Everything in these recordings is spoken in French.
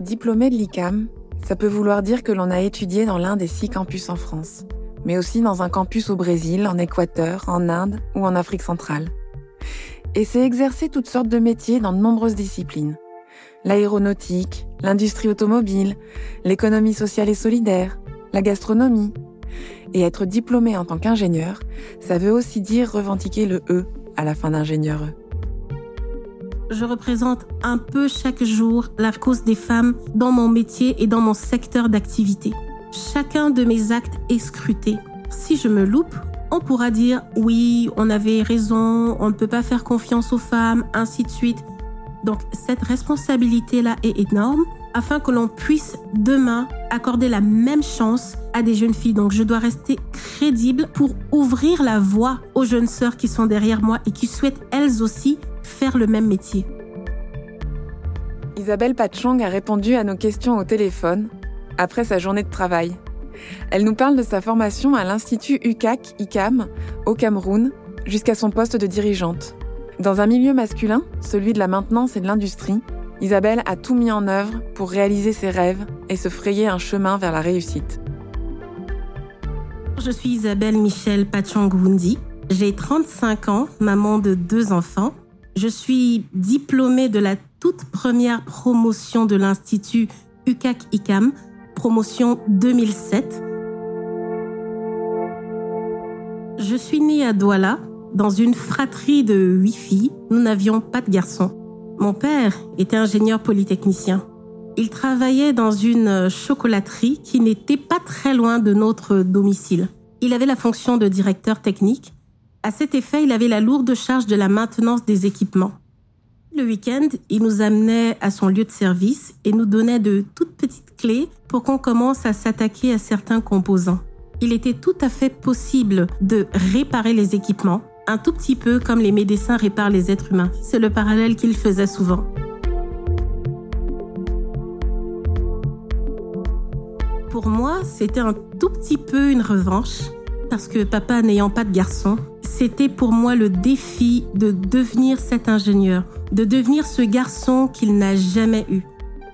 Diplômé de l'ICAM, ça peut vouloir dire que l'on a étudié dans l'un des six campus en France, mais aussi dans un campus au Brésil, en Équateur, en Inde ou en Afrique centrale. Et c'est exercer toutes sortes de métiers dans de nombreuses disciplines. L'aéronautique, l'industrie automobile, l'économie sociale et solidaire, la gastronomie. Et être diplômé en tant qu'ingénieur, ça veut aussi dire revendiquer le E à la fin d'ingénieur E je représente un peu chaque jour la cause des femmes dans mon métier et dans mon secteur d'activité. Chacun de mes actes est scruté. Si je me loupe, on pourra dire oui, on avait raison, on ne peut pas faire confiance aux femmes, ainsi de suite. Donc cette responsabilité-là est énorme afin que l'on puisse demain accorder la même chance à des jeunes filles. Donc je dois rester crédible pour ouvrir la voie aux jeunes sœurs qui sont derrière moi et qui souhaitent elles aussi faire le même métier. Isabelle Pachong a répondu à nos questions au téléphone après sa journée de travail. Elle nous parle de sa formation à l'Institut UCAC ICAM au Cameroun jusqu'à son poste de dirigeante. Dans un milieu masculin, celui de la maintenance et de l'industrie, Isabelle a tout mis en œuvre pour réaliser ses rêves et se frayer un chemin vers la réussite. Je suis Isabelle Michel Pachong-Wundi. J'ai 35 ans, maman de deux enfants. Je suis diplômée de la toute première promotion de l'Institut UCAC-ICAM, promotion 2007. Je suis née à Douala, dans une fratrie de huit filles. Nous n'avions pas de garçons. Mon père était ingénieur polytechnicien. Il travaillait dans une chocolaterie qui n'était pas très loin de notre domicile. Il avait la fonction de directeur technique à cet effet, il avait la lourde charge de la maintenance des équipements. Le week-end, il nous amenait à son lieu de service et nous donnait de toutes petites clés pour qu'on commence à s'attaquer à certains composants. Il était tout à fait possible de réparer les équipements, un tout petit peu comme les médecins réparent les êtres humains. C'est le parallèle qu'il faisait souvent. Pour moi, c'était un tout petit peu une revanche parce que papa n'ayant pas de garçon, c'était pour moi le défi de devenir cet ingénieur, de devenir ce garçon qu'il n'a jamais eu.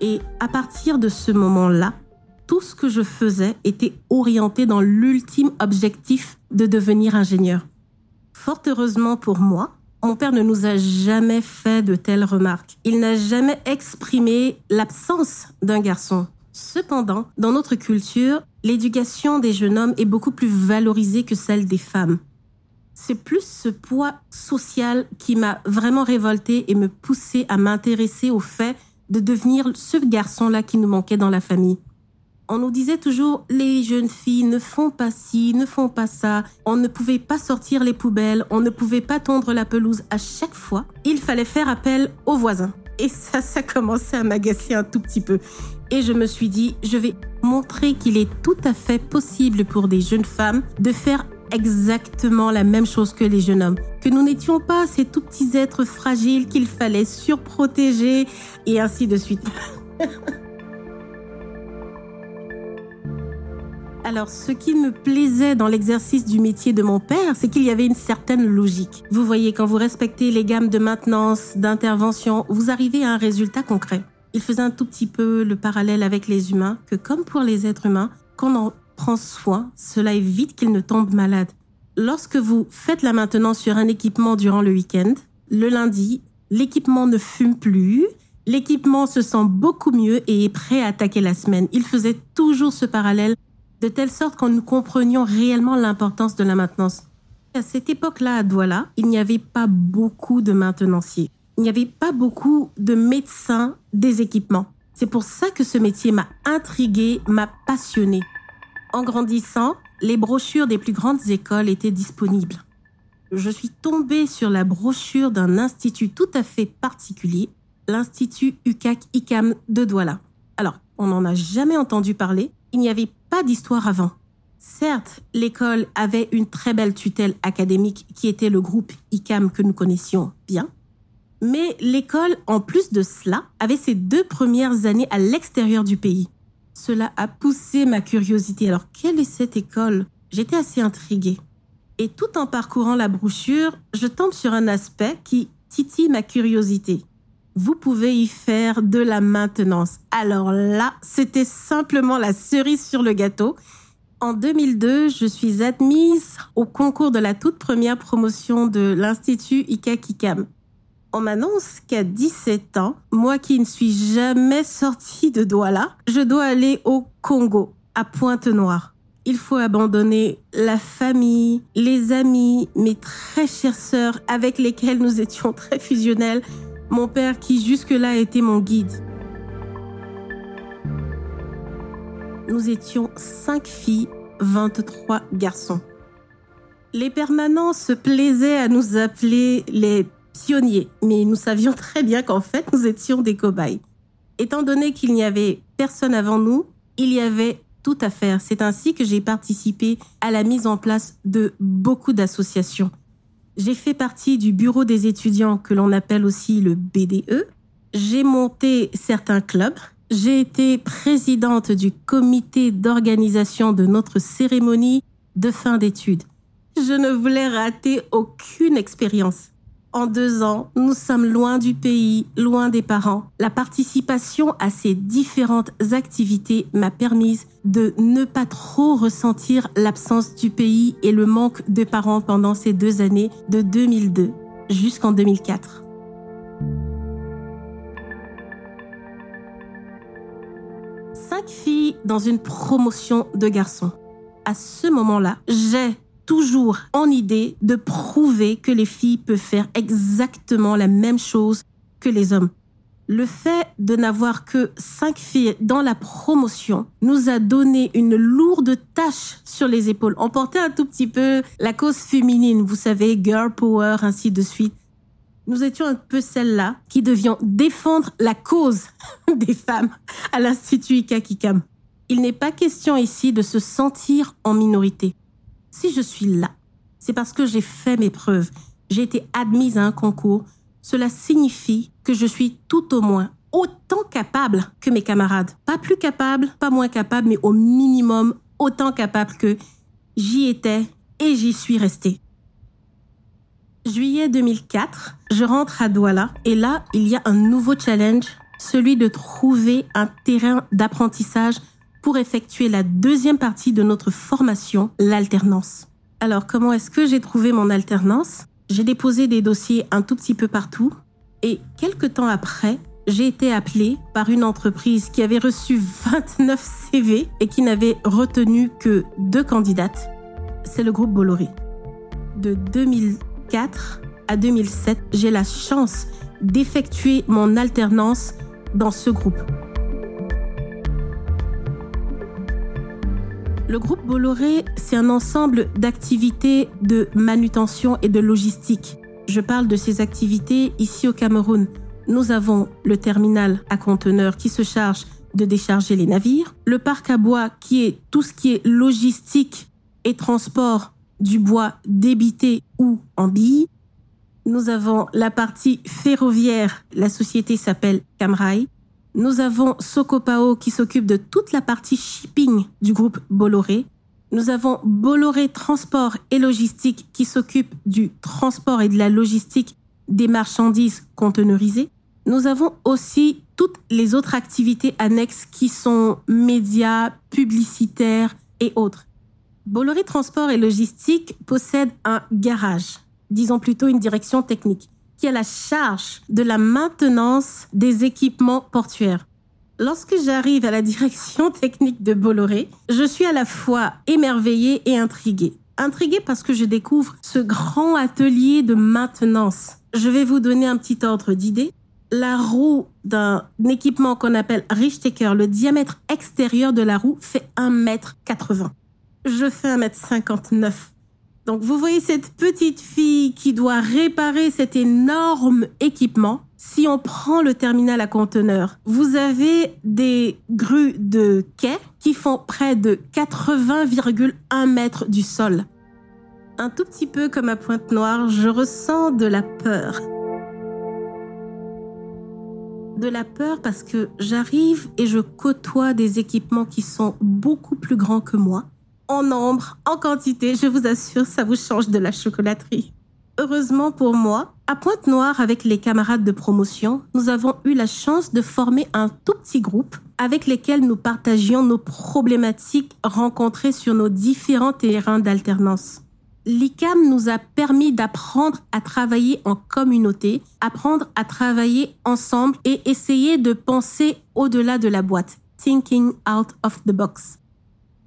Et à partir de ce moment-là, tout ce que je faisais était orienté dans l'ultime objectif de devenir ingénieur. Fort heureusement pour moi, mon père ne nous a jamais fait de telles remarques. Il n'a jamais exprimé l'absence d'un garçon. Cependant, dans notre culture, l'éducation des jeunes hommes est beaucoup plus valorisée que celle des femmes. C'est plus ce poids social qui m'a vraiment révolté et me poussé à m'intéresser au fait de devenir ce garçon-là qui nous manquait dans la famille. On nous disait toujours les jeunes filles ne font pas ci, ne font pas ça. On ne pouvait pas sortir les poubelles, on ne pouvait pas tondre la pelouse. À chaque fois, il fallait faire appel aux voisins. Et ça, ça commençait à m'agacer un tout petit peu. Et je me suis dit, je vais montrer qu'il est tout à fait possible pour des jeunes femmes de faire exactement la même chose que les jeunes hommes. Que nous n'étions pas ces tout petits êtres fragiles qu'il fallait surprotéger et ainsi de suite. Alors, ce qui me plaisait dans l'exercice du métier de mon père, c'est qu'il y avait une certaine logique. Vous voyez, quand vous respectez les gammes de maintenance, d'intervention, vous arrivez à un résultat concret. Il faisait un tout petit peu le parallèle avec les humains, que comme pour les êtres humains, quand on en prend soin, cela évite qu'ils ne tombent malades. Lorsque vous faites la maintenance sur un équipement durant le week-end, le lundi, l'équipement ne fume plus, l'équipement se sent beaucoup mieux et est prêt à attaquer la semaine. Il faisait toujours ce parallèle de telle sorte que nous comprenions réellement l'importance de la maintenance. À cette époque-là, à Douala, il n'y avait pas beaucoup de maintenanciers. Il n'y avait pas beaucoup de médecins des équipements. C'est pour ça que ce métier m'a intrigué, m'a passionné. En grandissant, les brochures des plus grandes écoles étaient disponibles. Je suis tombée sur la brochure d'un institut tout à fait particulier, l'Institut UCAC-ICAM de Douala. Alors, on n'en a jamais entendu parler, il n'y avait d'histoire avant. Certes, l'école avait une très belle tutelle académique qui était le groupe ICAM que nous connaissions bien, mais l'école, en plus de cela, avait ses deux premières années à l'extérieur du pays. Cela a poussé ma curiosité. Alors, quelle est cette école? J'étais assez intriguée. Et tout en parcourant la brochure, je tombe sur un aspect qui titille ma curiosité. Vous pouvez y faire de la maintenance. Alors là, c'était simplement la cerise sur le gâteau. En 2002, je suis admise au concours de la toute première promotion de l'Institut ICA-KICAM. On m'annonce qu'à 17 ans, moi qui ne suis jamais sortie de Douala, je dois aller au Congo, à Pointe-Noire. Il faut abandonner la famille, les amis, mes très chères sœurs avec lesquelles nous étions très fusionnels, mon père qui jusque-là était mon guide. Nous étions cinq filles, 23 garçons. Les permanents se plaisaient à nous appeler les pionniers, mais nous savions très bien qu'en fait, nous étions des cobayes. Étant donné qu'il n'y avait personne avant nous, il y avait tout à faire. C'est ainsi que j'ai participé à la mise en place de beaucoup d'associations. J'ai fait partie du bureau des étudiants que l'on appelle aussi le BDE. J'ai monté certains clubs. J'ai été présidente du comité d'organisation de notre cérémonie de fin d'études. Je ne voulais rater aucune expérience. En deux ans, nous sommes loin du pays, loin des parents. La participation à ces différentes activités m'a permis de ne pas trop ressentir l'absence du pays et le manque de parents pendant ces deux années de 2002 jusqu'en 2004. Cinq filles dans une promotion de garçons. À ce moment-là, j'ai toujours en idée de prouver que les filles peuvent faire exactement la même chose que les hommes. Le fait de n'avoir que cinq filles dans la promotion nous a donné une lourde tâche sur les épaules. On portait un tout petit peu la cause féminine, vous savez, girl power, ainsi de suite. Nous étions un peu celles-là qui devions défendre la cause des femmes à l'Institut Ikakikam. Il n'est pas question ici de se sentir en minorité. Si je suis là, c'est parce que j'ai fait mes preuves. J'ai été admise à un concours. Cela signifie que je suis tout au moins autant capable que mes camarades. Pas plus capable, pas moins capable, mais au minimum autant capable que j'y étais et j'y suis restée. Juillet 2004, je rentre à Douala et là, il y a un nouveau challenge, celui de trouver un terrain d'apprentissage pour effectuer la deuxième partie de notre formation, l'alternance. Alors, comment est-ce que j'ai trouvé mon alternance? J'ai déposé des dossiers un tout petit peu partout et quelques temps après, j'ai été appelée par une entreprise qui avait reçu 29 CV et qui n'avait retenu que deux candidates. C'est le groupe Bolloré. De 2004 à 2007, j'ai la chance d'effectuer mon alternance dans ce groupe. Le groupe Bolloré, c'est un ensemble d'activités de manutention et de logistique. Je parle de ces activités ici au Cameroun. Nous avons le terminal à conteneurs qui se charge de décharger les navires, le parc à bois qui est tout ce qui est logistique et transport du bois débité ou en billes. Nous avons la partie ferroviaire, la société s'appelle Camrail. Nous avons Sokopao qui s'occupe de toute la partie shipping du groupe Bolloré. Nous avons Bolloré Transport et Logistique qui s'occupe du transport et de la logistique des marchandises conteneurisées. Nous avons aussi toutes les autres activités annexes qui sont médias, publicitaires et autres. Bolloré Transport et Logistique possède un garage, disons plutôt une direction technique qui a la charge de la maintenance des équipements portuaires. Lorsque j'arrive à la direction technique de Bolloré, je suis à la fois émerveillée et intriguée. Intriguée parce que je découvre ce grand atelier de maintenance. Je vais vous donner un petit ordre d'idée. La roue d'un équipement qu'on appelle Richteker, le diamètre extérieur de la roue fait 1m80. Je fais 1m59. Donc vous voyez cette petite fille qui doit réparer cet énorme équipement. Si on prend le terminal à conteneurs, vous avez des grues de quai qui font près de 80,1 mètres du sol. Un tout petit peu comme à Pointe-Noire, je ressens de la peur. De la peur parce que j'arrive et je côtoie des équipements qui sont beaucoup plus grands que moi en nombre, en quantité, je vous assure, ça vous change de la chocolaterie. Heureusement pour moi, à Pointe-Noire, avec les camarades de promotion, nous avons eu la chance de former un tout petit groupe avec lesquels nous partagions nos problématiques rencontrées sur nos différents terrains d'alternance. L'ICAM nous a permis d'apprendre à travailler en communauté, apprendre à travailler ensemble et essayer de penser au-delà de la boîte, thinking out of the box.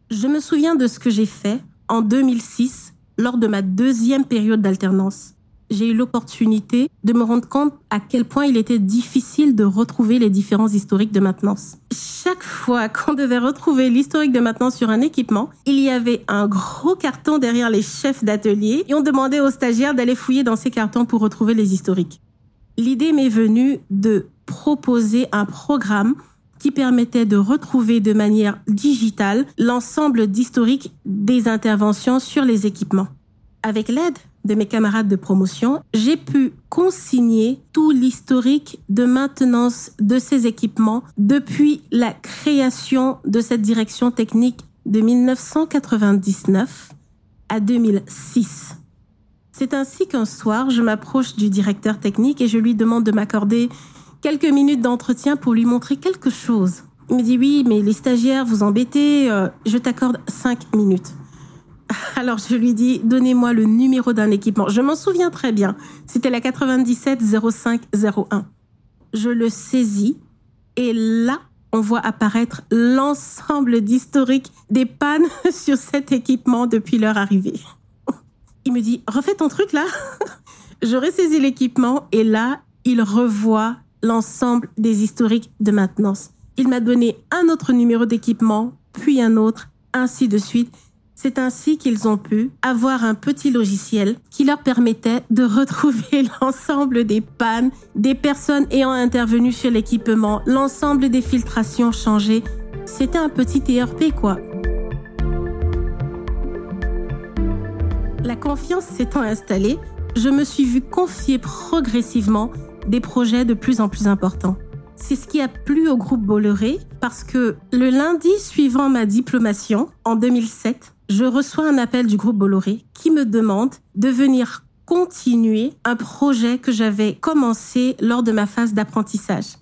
Je me souviens de ce que j'ai fait en 2006 lors de ma deuxième période d'alternance, j'ai eu l'opportunité de me rendre compte à quel point il était difficile de retrouver les différents historiques de maintenance. Chaque fois qu'on devait retrouver l'historique de maintenance sur un équipement, il y avait un gros carton derrière les chefs d'atelier et on demandait aux stagiaires d'aller fouiller dans ces cartons pour retrouver les historiques. L'idée m'est venue de proposer un programme qui permettait de retrouver de manière digitale l'ensemble d'historiques des interventions sur les équipements. Avec l'aide de mes camarades de promotion, j'ai pu consigner tout l'historique de maintenance de ces équipements depuis la création de cette direction technique de 1999 à 2006. C'est ainsi qu'un soir, je m'approche du directeur technique et je lui demande de m'accorder quelques minutes d'entretien pour lui montrer quelque chose. Il me dit oui, mais les stagiaires, vous embêtez, euh, je t'accorde cinq minutes. Alors je lui dis, donnez-moi le numéro d'un équipement. Je m'en souviens très bien. C'était la 97 0501. Je le saisis et là, on voit apparaître l'ensemble d'historiques des pannes sur cet équipement depuis leur arrivée. Il me dit, refais ton truc là. Je ressaisis l'équipement et là, il revoit l'ensemble des historiques de maintenance. Il m'a donné un autre numéro d'équipement, puis un autre, ainsi de suite. C'est ainsi qu'ils ont pu avoir un petit logiciel qui leur permettait de retrouver l'ensemble des pannes, des personnes ayant intervenu sur l'équipement, l'ensemble des filtrations changées. C'était un petit ERP quoi. La confiance s'étant installée, je me suis vue confier progressivement des projets de plus en plus importants. C'est ce qui a plu au groupe Bolloré parce que le lundi suivant ma diplomation, en 2007, je reçois un appel du groupe Bolloré qui me demande de venir continuer un projet que j'avais commencé lors de ma phase d'apprentissage.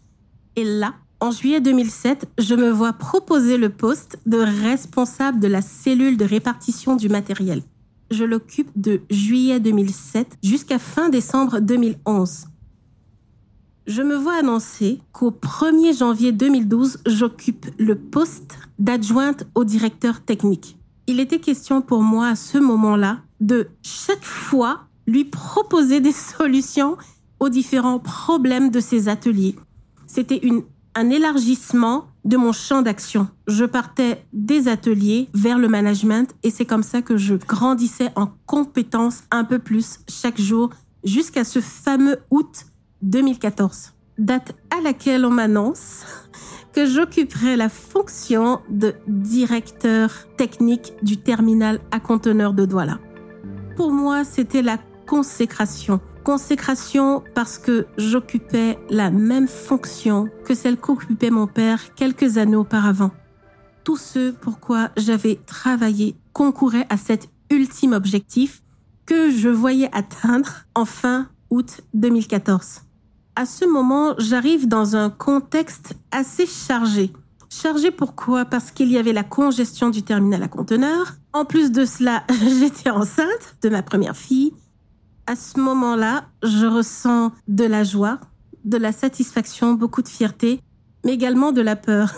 Et là, en juillet 2007, je me vois proposer le poste de responsable de la cellule de répartition du matériel. Je l'occupe de juillet 2007 jusqu'à fin décembre 2011. Je me vois annoncer qu'au 1er janvier 2012, j'occupe le poste d'adjointe au directeur technique il était question pour moi à ce moment-là de chaque fois lui proposer des solutions aux différents problèmes de ses ateliers. C'était un élargissement de mon champ d'action. Je partais des ateliers vers le management et c'est comme ça que je grandissais en compétences un peu plus chaque jour jusqu'à ce fameux août 2014, date à laquelle on m'annonce que j'occuperai la fonction de directeur technique du terminal à conteneurs de Douala. Pour moi, c'était la consécration. Consécration parce que j'occupais la même fonction que celle qu'occupait mon père quelques années auparavant. Tout ce pourquoi j'avais travaillé concourait à cet ultime objectif que je voyais atteindre en fin août 2014 à ce moment, j'arrive dans un contexte assez chargé. Chargé pourquoi? Parce qu'il y avait la congestion du terminal à conteneurs. En plus de cela, j'étais enceinte de ma première fille. À ce moment-là, je ressens de la joie, de la satisfaction, beaucoup de fierté, mais également de la peur.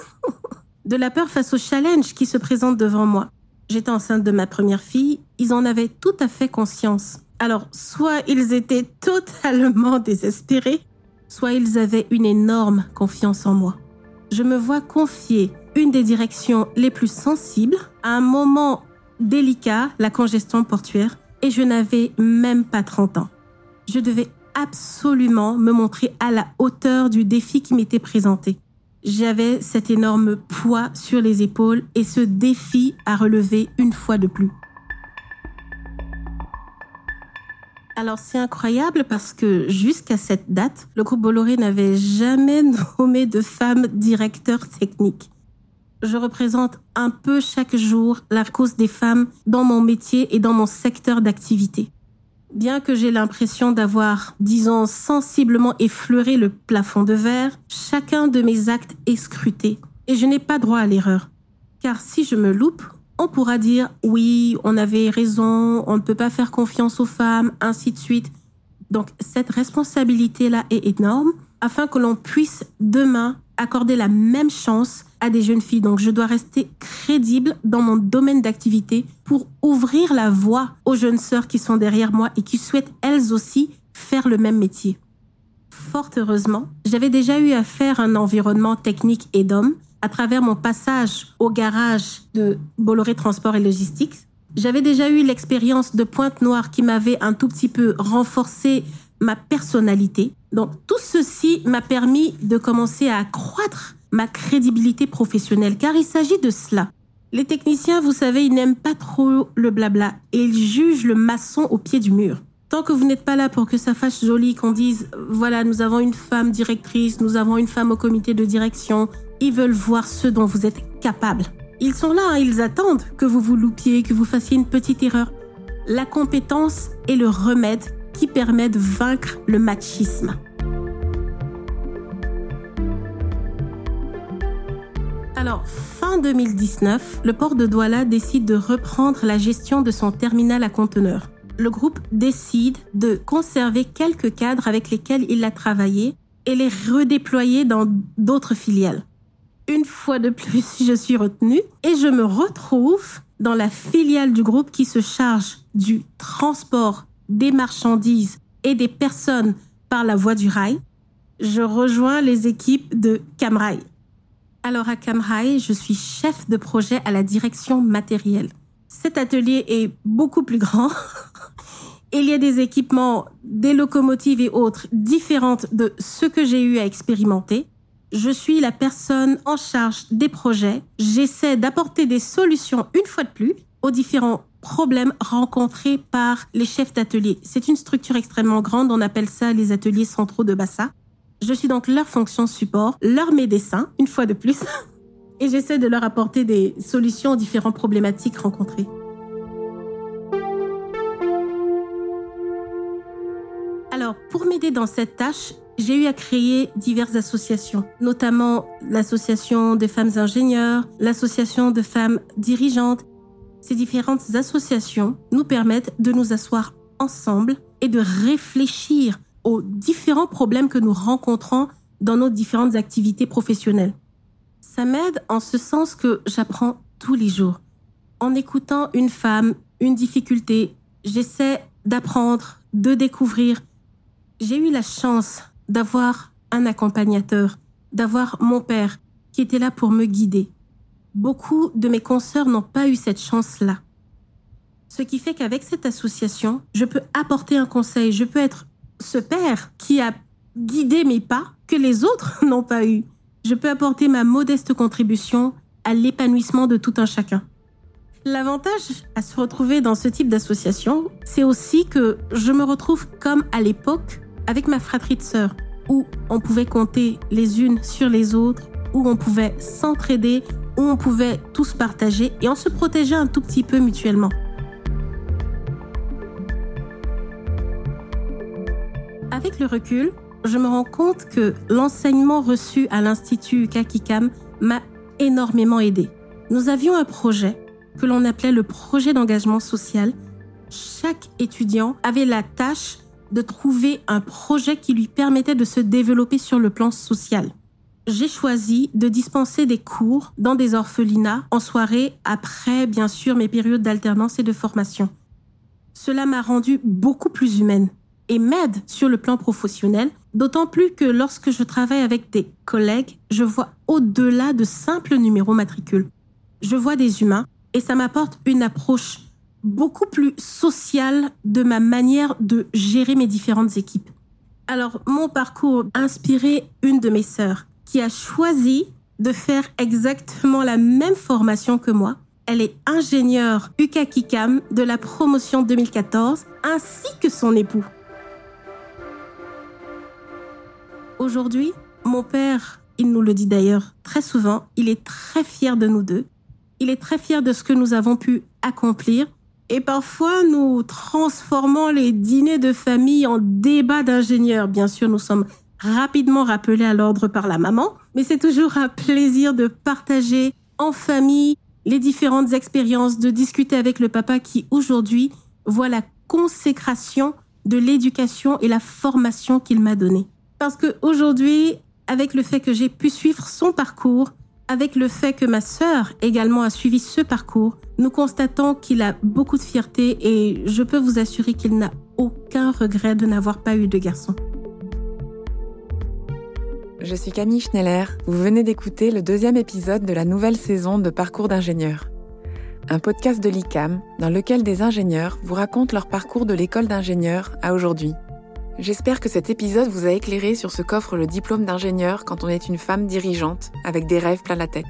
de la peur face au challenge qui se présente devant moi. J'étais enceinte de ma première fille, ils en avaient tout à fait conscience. Alors, soit ils étaient totalement désespérés, soit ils avaient une énorme confiance en moi. Je me vois confier une des directions les plus sensibles à un moment délicat, la congestion portuaire, et je n'avais même pas 30 ans. Je devais absolument me montrer à la hauteur du défi qui m'était présenté. J'avais cet énorme poids sur les épaules et ce défi à relever une fois de plus. Alors c'est incroyable parce que jusqu'à cette date, le groupe Bolloré n'avait jamais nommé de femme directeur technique. Je représente un peu chaque jour la cause des femmes dans mon métier et dans mon secteur d'activité. Bien que j'ai l'impression d'avoir, disons, sensiblement effleuré le plafond de verre, chacun de mes actes est scruté et je n'ai pas droit à l'erreur. Car si je me loupe, on pourra dire oui, on avait raison, on ne peut pas faire confiance aux femmes, ainsi de suite. Donc cette responsabilité-là est énorme afin que l'on puisse demain accorder la même chance à des jeunes filles. Donc je dois rester crédible dans mon domaine d'activité pour ouvrir la voie aux jeunes sœurs qui sont derrière moi et qui souhaitent elles aussi faire le même métier. Fort heureusement, j'avais déjà eu à faire un environnement technique et d'hommes à travers mon passage au garage de Bolloré Transport et Logistique. J'avais déjà eu l'expérience de Pointe Noire qui m'avait un tout petit peu renforcé ma personnalité. Donc tout ceci m'a permis de commencer à accroître ma crédibilité professionnelle, car il s'agit de cela. Les techniciens, vous savez, ils n'aiment pas trop le blabla et ils jugent le maçon au pied du mur. Tant que vous n'êtes pas là pour que ça fasse joli, qu'on dise, voilà, nous avons une femme directrice, nous avons une femme au comité de direction, ils veulent voir ce dont vous êtes capable. Ils sont là, ils attendent que vous vous loupiez, que vous fassiez une petite erreur. La compétence est le remède qui permet de vaincre le machisme. Alors, fin 2019, le port de Douala décide de reprendre la gestion de son terminal à conteneurs. Le groupe décide de conserver quelques cadres avec lesquels il a travaillé et les redéployer dans d'autres filiales. Une fois de plus, je suis retenue et je me retrouve dans la filiale du groupe qui se charge du transport des marchandises et des personnes par la voie du rail. Je rejoins les équipes de Camrail. Alors à Camrail, je suis chef de projet à la direction matérielle. Cet atelier est beaucoup plus grand. Il y a des équipements, des locomotives et autres différentes de ce que j'ai eu à expérimenter. Je suis la personne en charge des projets. J'essaie d'apporter des solutions une fois de plus aux différents problèmes rencontrés par les chefs d'atelier. C'est une structure extrêmement grande, on appelle ça les ateliers centraux de Bassa. Je suis donc leur fonction support, leur médecin, une fois de plus, et j'essaie de leur apporter des solutions aux différentes problématiques rencontrées. Alors, pour m'aider dans cette tâche, j'ai eu à créer diverses associations, notamment l'association des femmes ingénieurs, l'association de femmes dirigeantes. Ces différentes associations nous permettent de nous asseoir ensemble et de réfléchir aux différents problèmes que nous rencontrons dans nos différentes activités professionnelles. Ça m'aide en ce sens que j'apprends tous les jours. En écoutant une femme, une difficulté, j'essaie d'apprendre, de découvrir. J'ai eu la chance d'avoir un accompagnateur, d'avoir mon père qui était là pour me guider. Beaucoup de mes consoeurs n'ont pas eu cette chance-là. Ce qui fait qu'avec cette association, je peux apporter un conseil, je peux être ce père qui a guidé mes pas que les autres n'ont pas eu. Je peux apporter ma modeste contribution à l'épanouissement de tout un chacun. L'avantage à se retrouver dans ce type d'association, c'est aussi que je me retrouve comme à l'époque avec ma fratrie de sœurs, où on pouvait compter les unes sur les autres, où on pouvait s'entraider, où on pouvait tous partager et on se protégeait un tout petit peu mutuellement. Avec le recul, je me rends compte que l'enseignement reçu à l'Institut Kakikam m'a énormément aidé. Nous avions un projet que l'on appelait le projet d'engagement social. Chaque étudiant avait la tâche de trouver un projet qui lui permettait de se développer sur le plan social. J'ai choisi de dispenser des cours dans des orphelinats en soirée après, bien sûr, mes périodes d'alternance et de formation. Cela m'a rendue beaucoup plus humaine et m'aide sur le plan professionnel, d'autant plus que lorsque je travaille avec des collègues, je vois au-delà de simples numéros matricules. Je vois des humains et ça m'apporte une approche beaucoup plus sociale de ma manière de gérer mes différentes équipes. Alors, mon parcours a inspiré une de mes sœurs qui a choisi de faire exactement la même formation que moi. Elle est ingénieure UKAKICAM de la promotion 2014 ainsi que son époux. Aujourd'hui, mon père, il nous le dit d'ailleurs très souvent, il est très fier de nous deux. Il est très fier de ce que nous avons pu accomplir. Et parfois, nous transformons les dîners de famille en débats d'ingénieurs. Bien sûr, nous sommes rapidement rappelés à l'ordre par la maman, mais c'est toujours un plaisir de partager en famille les différentes expériences, de discuter avec le papa qui aujourd'hui voit la consécration de l'éducation et la formation qu'il m'a donnée. Parce que aujourd'hui, avec le fait que j'ai pu suivre son parcours, avec le fait que ma sœur également a suivi ce parcours, nous constatons qu'il a beaucoup de fierté et je peux vous assurer qu'il n'a aucun regret de n'avoir pas eu de garçon. Je suis Camille Schneller. Vous venez d'écouter le deuxième épisode de la nouvelle saison de Parcours d'ingénieur. Un podcast de l'ICAM dans lequel des ingénieurs vous racontent leur parcours de l'école d'ingénieur à aujourd'hui. J'espère que cet épisode vous a éclairé sur ce qu'offre le diplôme d'ingénieur quand on est une femme dirigeante avec des rêves plein la tête.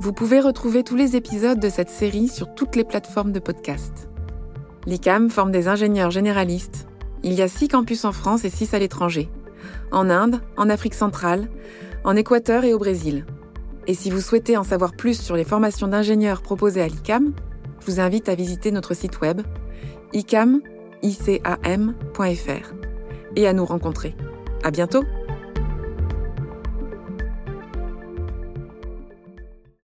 Vous pouvez retrouver tous les épisodes de cette série sur toutes les plateformes de podcast. L'ICAM forme des ingénieurs généralistes. Il y a six campus en France et six à l'étranger. En Inde, en Afrique centrale, en Équateur et au Brésil. Et si vous souhaitez en savoir plus sur les formations d'ingénieurs proposées à l'ICAM, je vous invite à visiter notre site web icam.fr et à nous rencontrer. À bientôt!